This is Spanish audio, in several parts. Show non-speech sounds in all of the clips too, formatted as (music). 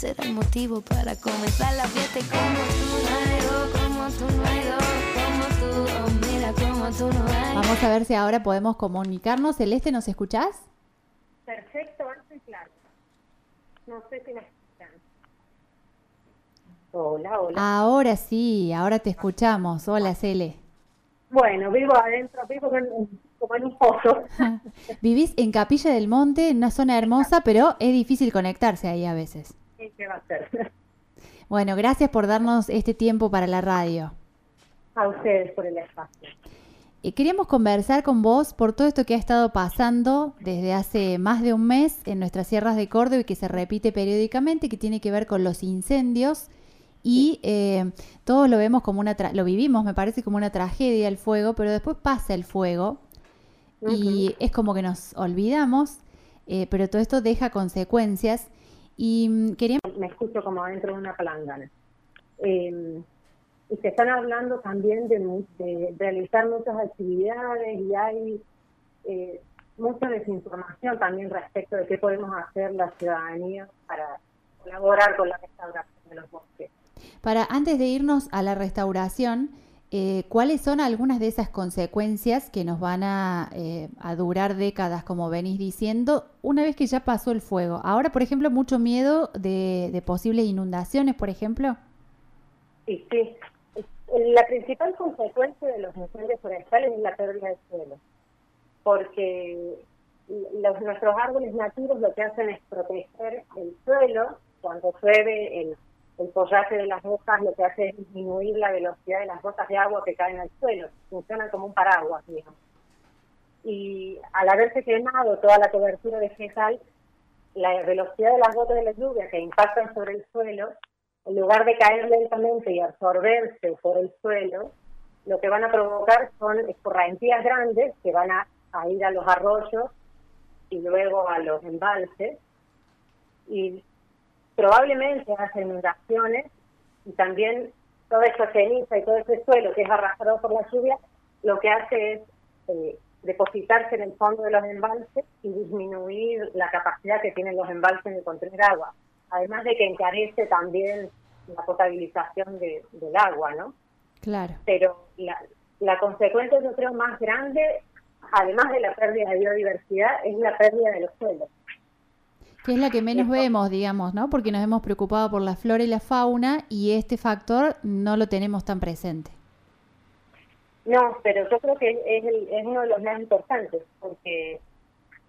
será el motivo para comenzar la fiesta y como tú no hay dos, como tú no hay dos, como tú, oh, mira como tú no hay. Vamos a ver si ahora podemos comunicarnos. Celeste, ¿nos escuchás? Perfecto, alto y claro. No sé si me escuchan. Hola, hola. Ahora sí, ahora te escuchamos. Hola, Cele. Bueno, vivo adentro, vivo en- como en un pozo. (laughs) Vivís en Capilla del Monte, en una zona hermosa, pero es difícil conectarse ahí a veces. ¿Y ¿Qué va a? (laughs) Bueno, gracias por darnos este tiempo para la radio. A ustedes por el espacio. Eh, Queríamos conversar con vos por todo esto que ha estado pasando desde hace más de un mes en nuestras sierras de Córdoba y que se repite periódicamente, que tiene que ver con los incendios y eh, todos lo vemos como una, tra- lo vivimos, me parece como una tragedia el fuego, pero después pasa el fuego y es como que nos olvidamos, eh, pero todo esto deja consecuencias y mm, queríamos Me escucho como dentro de una palangana. Eh, y se están hablando también de, de realizar muchas actividades y hay eh, mucha desinformación también respecto de qué podemos hacer la ciudadanía para colaborar con la restauración de los bosques. Para antes de irnos a la restauración, eh, ¿cuáles son algunas de esas consecuencias que nos van a, eh, a durar décadas, como venís diciendo, una vez que ya pasó el fuego? Ahora, por ejemplo, mucho miedo de, posibles inundaciones, por ejemplo. Sí, sí. La principal consecuencia de los incendios forestales es la pérdida de suelo, porque nuestros árboles nativos lo que hacen es proteger el suelo. Cuando llueve, el, el follaje de las hojas lo que hace es disminuir la velocidad de las gotas de agua que caen al suelo. Funcionan como un paraguas, digamos. Y al haberse quemado toda la cobertura vegetal, la velocidad de las gotas de la lluvia que impactan sobre el suelo en lugar de caer lentamente y absorberse por el suelo, lo que van a provocar son escorrentías grandes que van a, a ir a los arroyos y luego a los embalses y probablemente hacen inundaciones y también toda esa ceniza y todo ese suelo que es arrastrado por la lluvia, lo que hace es eh, depositarse en el fondo de los embalses y disminuir la capacidad que tienen los embalses de contener agua además de que encarece también la potabilización de- del agua, ¿no? Claro. Pero la, la consecuencia, yo creo, más grande, además de la pérdida de biodiversidad, es la pérdida de los suelos. Que es la que menos vemos, digamos, ¿no? Porque nos hemos preocupado por la flora y la fauna y este factor no lo tenemos tan presente. No, pero yo creo que es, el- es uno de los más importantes, porque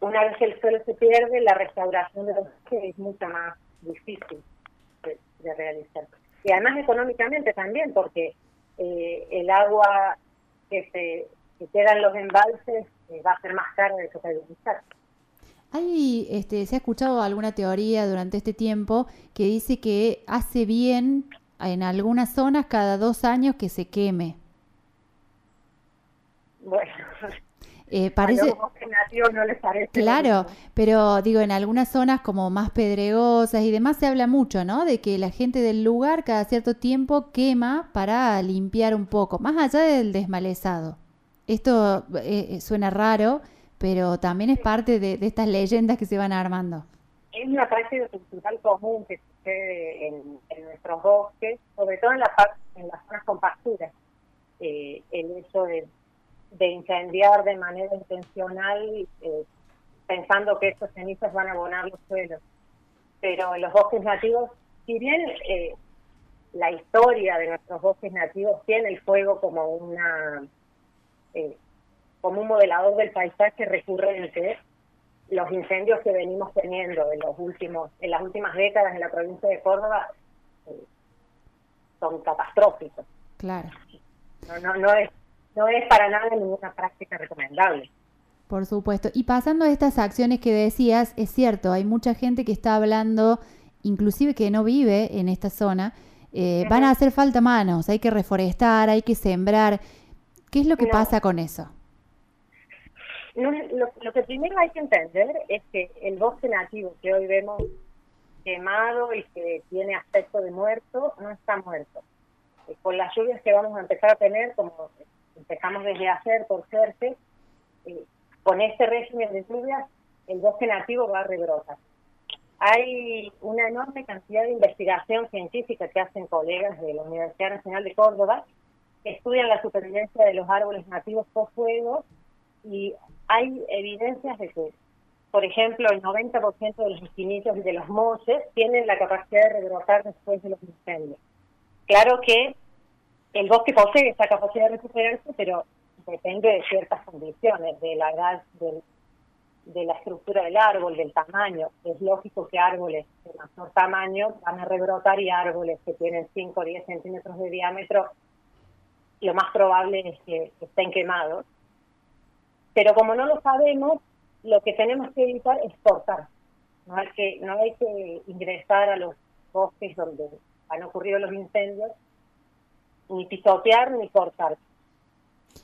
una vez que el suelo se pierde, la restauración de los bosques es mucho más difícil de, de realizar. Y además económicamente también, porque eh, el agua que se que queda en los embalses eh, va a ser más cara de potabilizar. Hay, este, se ha escuchado alguna teoría durante este tiempo que dice que hace bien en algunas zonas cada dos años que se queme. Bueno, (laughs) Eh, a parece, los nativos no les parece. claro, pero digo, en algunas zonas como más pedregosas y demás se habla mucho, ¿no? De que la gente del lugar cada cierto tiempo quema para limpiar un poco, más allá del desmalezado. Esto eh, eh, suena raro, pero también es parte de, estas leyendas que se van armando. es una práctica cultural común que sucede en, nuestros bosques, sobre todo en, la en las zonas con pasturas. Eh, el hecho de, de incendiar de manera intencional, eh, pensando que estos cenizas van a abonar los suelos. Pero en los bosques nativos, si bien eh, la historia de nuestros bosques nativos tiene el fuego como una eh, como un modelador del paisaje recurrente, los incendios que venimos teniendo en los últimos en las últimas décadas en la provincia de Córdoba eh, son catastróficos Claro. no, no no es no es para nada ninguna práctica recomendable Por supuesto. Y pasando a estas acciones que decías, es cierto, hay mucha gente que está hablando, inclusive que no vive en esta zona, eh, van a hacer falta manos, hay que reforestar, hay que sembrar. ¿Qué es lo que No. pasa con eso? No, lo, lo que primero hay que entender es que el bosque nativo que hoy vemos quemado y que tiene aspecto de muerto no está muerto. Eh, con las lluvias que vamos a empezar a tener como empezamos desde ayer por suerte eh, con este régimen de lluvias el bosque nativo va a rebrotar hay una enorme cantidad de investigación científica que hacen colegas de la Universidad Nacional de Córdoba, que estudian la supervivencia de los árboles nativos post fuego y hay evidencias de que, por ejemplo, el 90% de los espinillos y de los moches tienen la capacidad de rebrotar después de los incendios. Claro que el bosque posee esa capacidad de recuperarse, pero depende de ciertas condiciones, de la edad de la estructura del árbol, del tamaño. Es lógico que árboles de mayor tamaño van a rebrotar y árboles que tienen 5 o 10 centímetros de diámetro, lo más probable es que estén quemados. Pero como no lo sabemos, lo que tenemos que evitar es cortar. No hay que, no hay que ingresar a los bosques donde han ocurrido los incendios, ni pisotear ni cortar.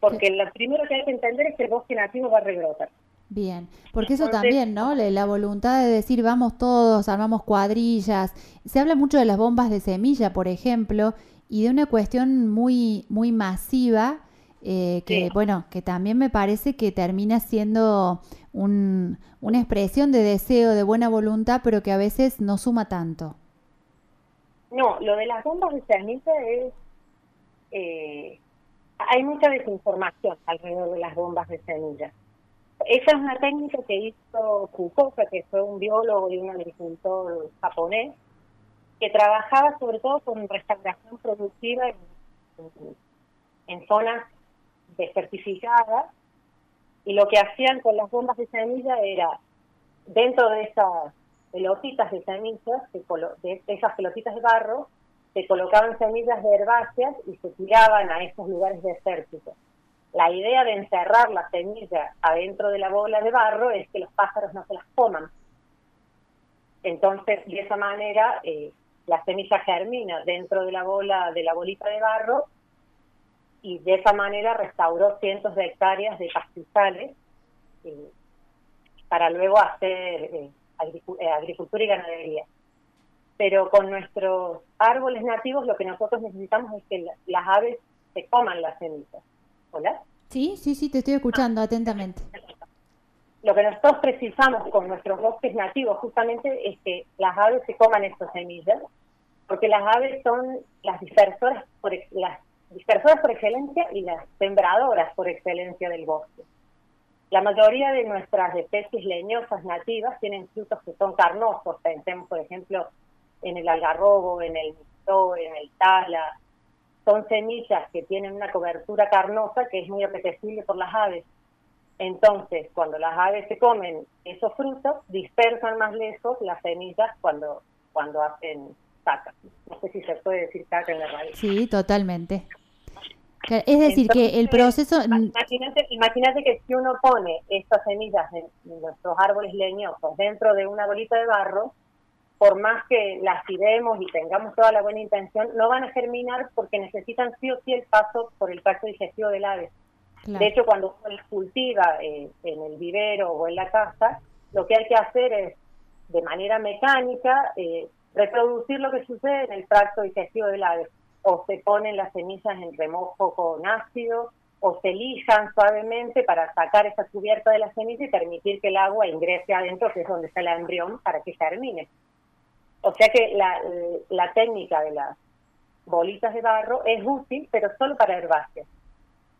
Porque lo primero que hay que entender es que el bosque nativo va a rebrotar. Bien, porque eso también, ¿no? La voluntad de decir vamos todos, armamos cuadrillas. Se habla mucho de las bombas de semilla, por ejemplo, y de una cuestión muy, muy masiva, eh, que bueno, que también me parece que termina siendo un, una expresión de deseo, de buena voluntad, pero que a veces no suma tanto. No, lo de las bombas de semilla es... Eh, hay mucha desinformación alrededor de las bombas de semilla esa es una técnica que hizo Fukuoka, que fue un biólogo y un agricultor japonés, que trabajaba sobre todo con restauración productiva en, zonas desertificadas, y lo que hacían con las bombas de semilla era, dentro de esas pelotitas de semillas, de esas pelotitas de barro, se colocaban semillas de herbáceas y se tiraban a esos lugares desérticos la idea de encerrar la semilla adentro de la bola de barro es que los pájaros no se las coman. Entonces, de esa manera, eh, la semilla germina dentro de la bola, de la bolita de barro, y de esa manera restauró cientos de hectáreas de pastizales eh, para luego hacer eh, agricultura y ganadería. Pero con nuestros árboles nativos lo que nosotros necesitamos es que las aves se coman las semillas. ¿Hola? Sí, sí, sí, te estoy escuchando atentamente. Lo que nosotros precisamos con nuestros bosques nativos justamente es que las aves se coman estas semillas, porque las aves son las dispersoras por, las dispersoras por excelencia y las sembradoras por excelencia del bosque. La mayoría de nuestras especies leñosas nativas tienen frutos que son carnosos. Pensemos, por ejemplo, en el algarrobo, en el mistó, en el tala, son semillas que tienen una cobertura carnosa que es muy apetecible por las aves. Entonces, cuando las aves se comen esos frutos, dispersan más lejos las semillas cuando, cuando hacen caca. No sé si se puede decir caca en la radio. Sí, totalmente. Es decir, que el proceso... Imagínate, imagínate que si uno pone estas semillas en nuestros árboles leñosos dentro de una bolita de barro, por más que las tiremos y tengamos toda la buena intención, no van a germinar porque necesitan sí o sí el paso por el tracto digestivo del ave. De hecho, cuando uno las cultiva eh, en el vivero o en la casa, lo que hay que hacer es, de manera mecánica, eh, reproducir lo que sucede en el tracto digestivo del ave. O se ponen las semillas en remojo con ácido, o se lijan suavemente para sacar esa cubierta de la semilla y permitir que el agua ingrese adentro, que es donde está el embrión, para que germine. O sea que la, técnica de las bolitas de barro es útil, pero solo para herbáceas,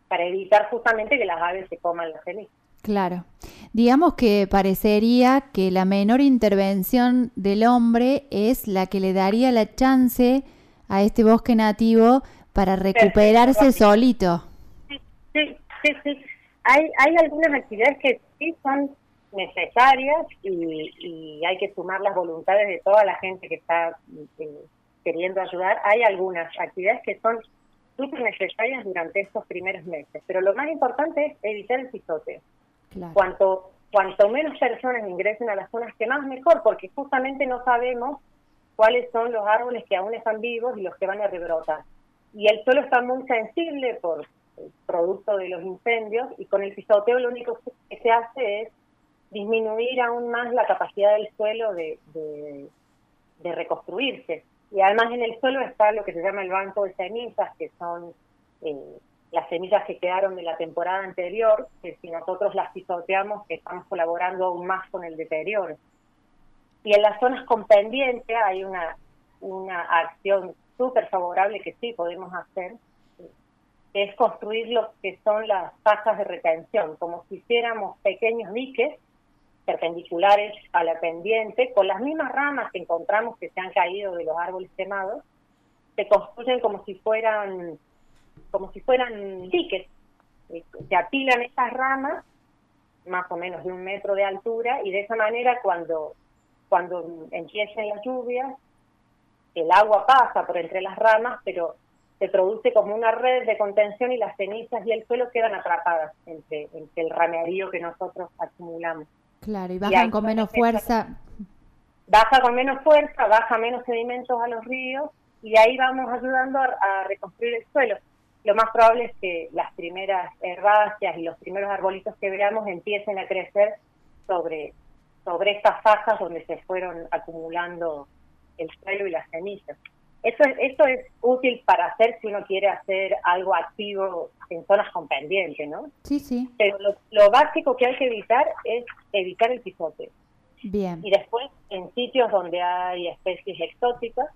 para evitar justamente que las aves se coman las semillas. Claro. Digamos que parecería que la menor intervención del hombre es la que le daría la chance a este bosque nativo para recuperarse solito. Sí, sí, sí. Hay, hay algunas actividades que sí son necesarias y, hay que sumar las voluntades de toda la gente que está eh, queriendo ayudar. Hay algunas actividades que son súper necesarias durante estos primeros meses, pero lo más importante es evitar el pisoteo. Cuanto, cuanto menos personas ingresen a las zonas quemadas, mejor, porque justamente no sabemos cuáles son los árboles que aún están vivos y los que van a rebrotar. Y el suelo está muy sensible por el producto de los incendios y con el pisoteo lo único que se hace es disminuir aún más la capacidad del suelo de, de, reconstruirse. Y además en el suelo está lo que se llama el banco de semillas, que son eh, las semillas que quedaron de la temporada anterior, que si nosotros las pisoteamos, estamos colaborando aún más con el deterioro. Y en las zonas con pendiente hay una, una acción súper favorable que sí podemos hacer, que es construir lo que son las fajas de retención, como si hiciéramos pequeños diques perpendiculares a la pendiente, con las mismas ramas que encontramos que se han caído de los árboles quemados, se construyen como si fueran como si fueran diques. Se apilan estas ramas, más o menos de un metro de altura, y de esa manera cuando, cuando empiecen las lluvias, el agua pasa por entre las ramas, pero se produce como una red de contención y las cenizas y el suelo quedan atrapadas entre, entre el ramerío que nosotros acumulamos. Claro, y bajan con menos fuerza. Baja con menos fuerza, baja menos sedimentos a los ríos y ahí vamos ayudando a, reconstruir el suelo. Lo más probable es que las primeras herbáceas y los primeros arbolitos que veamos empiecen a crecer sobre, sobre estas fajas donde se fueron acumulando el suelo y las cenizas. Eso es, esto es útil para hacer si uno quiere hacer algo activo en zonas con pendiente, ¿no? Sí, sí. Pero lo, básico que hay que evitar es evitar el pisote. Bien. Y después, en sitios donde hay especies exóticas,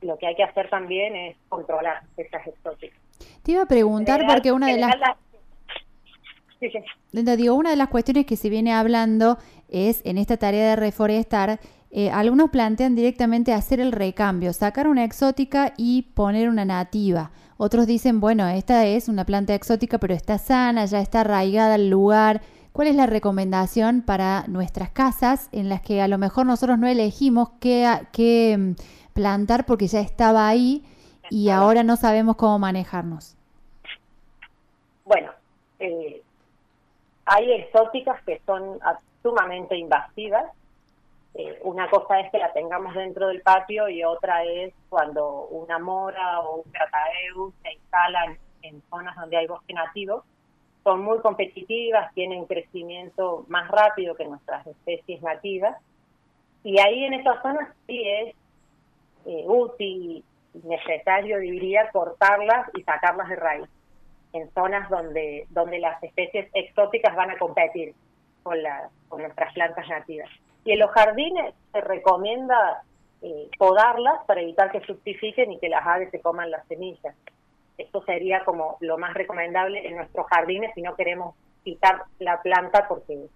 lo que hay que hacer también es controlar esas exóticas. Te iba a preguntar porque una de las... Sí, sí. Digo, una de las cuestiones que se viene hablando es en esta tarea de reforestar eh, algunos plantean directamente hacer el recambio, sacar una exótica y poner una nativa. Otros dicen, bueno, esta es una planta exótica, pero está sana, ya está arraigada al lugar. ¿Cuál es la recomendación para nuestras casas en las que a lo mejor nosotros no elegimos qué, mm, plantar porque ya estaba ahí y ahora no sabemos cómo manejarnos? Bueno, eh, hay exóticas que son sumamente invasivas eh, una cosa es que la tengamos dentro del patio y otra es cuando una mora o un crataeus se instalan en zonas donde hay bosque nativo. Son muy competitivas, tienen crecimiento más rápido que nuestras especies nativas. Y ahí en esas zonas sí es eh, útil y necesario, diría, cortarlas y sacarlas de raíz. En zonas donde, donde las especies exóticas van a competir con, la, con nuestras plantas nativas. Y en los jardines se recomienda eh, podarlas para evitar que fructifiquen y que las aves se coman las semillas. Esto sería como lo más recomendable en nuestros jardines si no queremos quitar la planta porque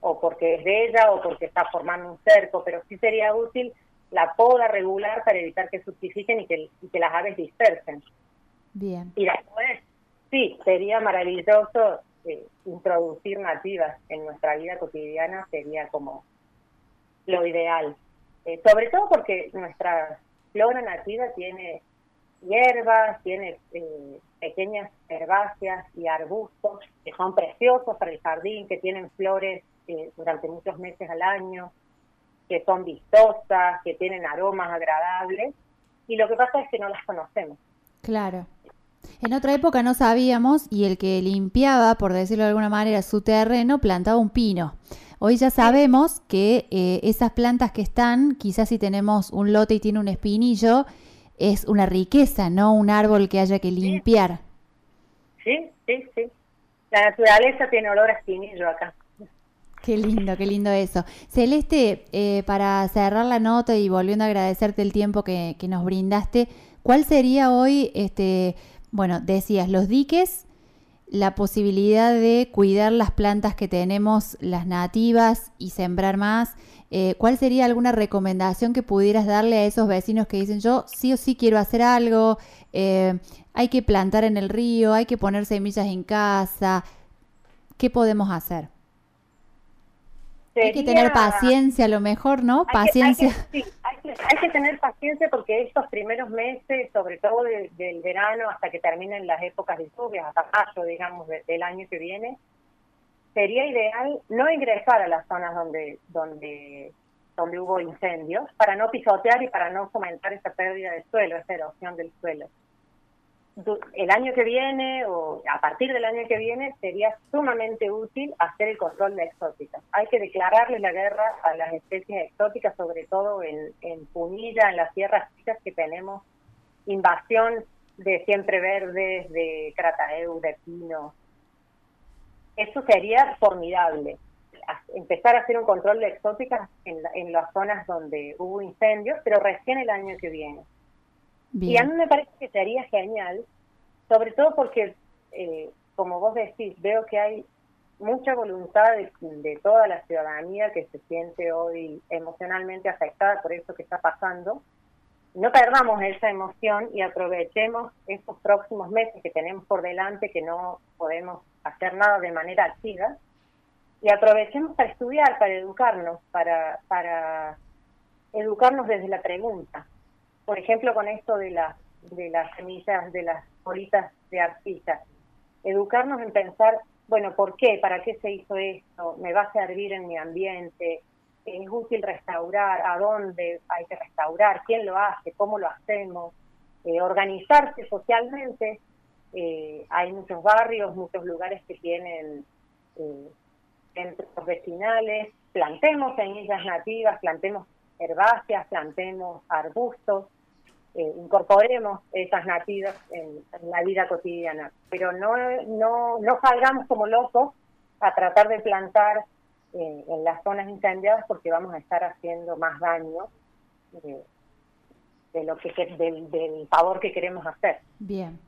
o porque es de ella o porque está formando un cerco, pero sí sería útil la poda regular para evitar que fructifiquen y que, y que las aves dispersen. Bien. Y después, sí, sería maravilloso eh, introducir nativas en nuestra vida cotidiana sería como lo ideal. Eh, sobre todo porque nuestra flora nativa tiene hierbas, tiene eh, pequeñas herbáceas y arbustos que son preciosos para el jardín, que tienen flores durante muchos meses al año, que son vistosas, que tienen aromas agradables, y lo que pasa es que no las conocemos. Claro. En otra época no sabíamos y el que limpiaba, por decirlo de alguna manera, su terreno plantaba un pino. Hoy ya sabemos que eh, esas plantas que están, quizás si tenemos un lote y tiene un espinillo, es una riqueza, no un árbol que haya que limpiar. Sí, sí, sí. La naturaleza tiene olor a espinillo acá. Qué lindo, qué lindo eso. Celeste, eh, para cerrar la nota y volviendo a agradecerte el tiempo que, nos brindaste, ¿cuál sería hoy este bueno, decías los diques, la posibilidad de cuidar las plantas que tenemos, las nativas, y sembrar más. Eh, ¿Cuál sería alguna recomendación que pudieras darle a esos vecinos que dicen yo sí o sí quiero hacer algo, eh, hay que plantar en el río, hay que poner semillas en casa? ¿Qué podemos hacer? Hay que tener paciencia, a lo mejor, ¿no? paciencia. sí, hay que, hay que, tener paciencia porque estos primeros meses, sobre todo del verano hasta que terminen las épocas de lluvias, hasta mayo, digamos, del año que viene, sería ideal no ingresar a las zonas donde, donde, donde hubo incendios para no pisotear y para no fomentar esa pérdida de suelo, esa erosión del suelo el año que viene o a partir del año que viene sería sumamente útil hacer el control de exóticas. Hay que declararle la guerra a las especies exóticas, sobre todo en, Punilla, en las tierras chicas que tenemos invasión de siempre verdes, de crataeu, de pino. Eso sería formidable. empezar a hacer un control de exóticas en, en las zonas donde hubo incendios, pero recién el año que viene. Y a mí me parece que sería genial, sobre todo porque, eh, como vos decís, veo que hay mucha voluntad de, toda la ciudadanía que se siente hoy emocionalmente afectada por eso que está pasando. No perdamos esa emoción y aprovechemos estos próximos meses que tenemos por delante, que no podemos hacer nada de manera activa, y aprovechemos para estudiar, para educarnos, para, para educarnos desde la pregunta. Por ejemplo, con esto de, la, de las semillas, de las bolitas de arcilla. Educarnos en pensar, bueno, ¿por qué? ¿Para qué se hizo esto? ¿Me va a servir en mi ambiente? ¿Es útil restaurar? ¿A dónde hay que restaurar? ¿Quién lo hace? ¿Cómo lo hacemos? Eh, organizarse socialmente. Eh, hay muchos barrios, muchos lugares que tienen eh, centros vecinales, plantemos semillas nativas, plantemos herbáceas, plantemos arbustos, eh, incorporemos esas nativas en, la vida cotidiana, pero no, no, no salgamos como locos a tratar de plantar eh, en las zonas incendiadas porque vamos a estar haciendo más daño eh, de lo que del, del favor que queremos hacer. Bien.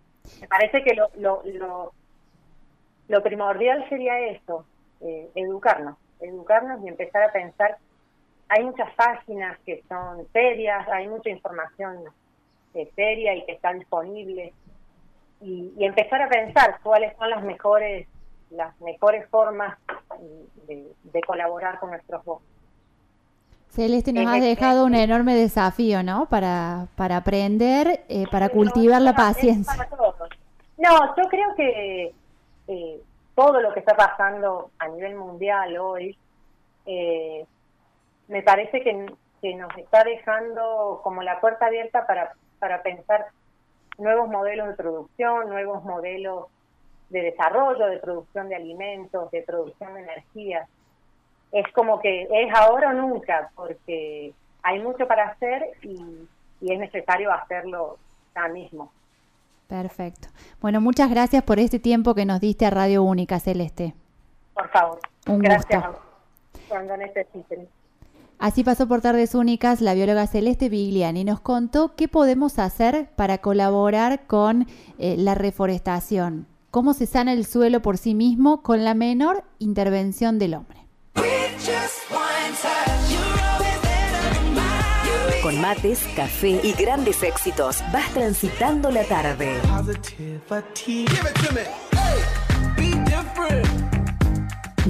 Me parece que lo, lo, lo, lo primordial sería esto, eh, educarnos, educarnos y empezar a pensar. Hay muchas páginas que son serias, hay mucha información eh, seria y que está disponible y, empezar a pensar cuáles son las mejores las mejores formas de, colaborar con nuestros voces. Celeste, nos has dejado un enorme desafío, ¿no? Para, para aprender, eh, para cultivar la paciencia. No, yo creo que eh, todo lo que está pasando a nivel mundial hoy, eh, me parece que, nos está dejando como la puerta abierta para, para pensar nuevos modelos de producción, nuevos modelos de desarrollo, de producción de alimentos, de producción de energía. Es como que es ahora o nunca, porque hay mucho para hacer y, y es necesario hacerlo ya mismo. Perfecto. Bueno, muchas gracias por este tiempo que nos diste a Radio Única, Celeste. Por favor. Un gracias. Cuando necesiten. Así pasó por Tardes Únicas la bióloga Celeste Vigliani y nos contó qué podemos hacer para colaborar con eh, la reforestación, cómo se sana el suelo por sí mismo con la menor intervención del hombre. Con mates, café y grandes éxitos, vas transitando la tarde.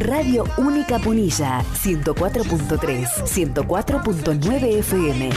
Radio Única Punilla, 104.3, 104.9 FM.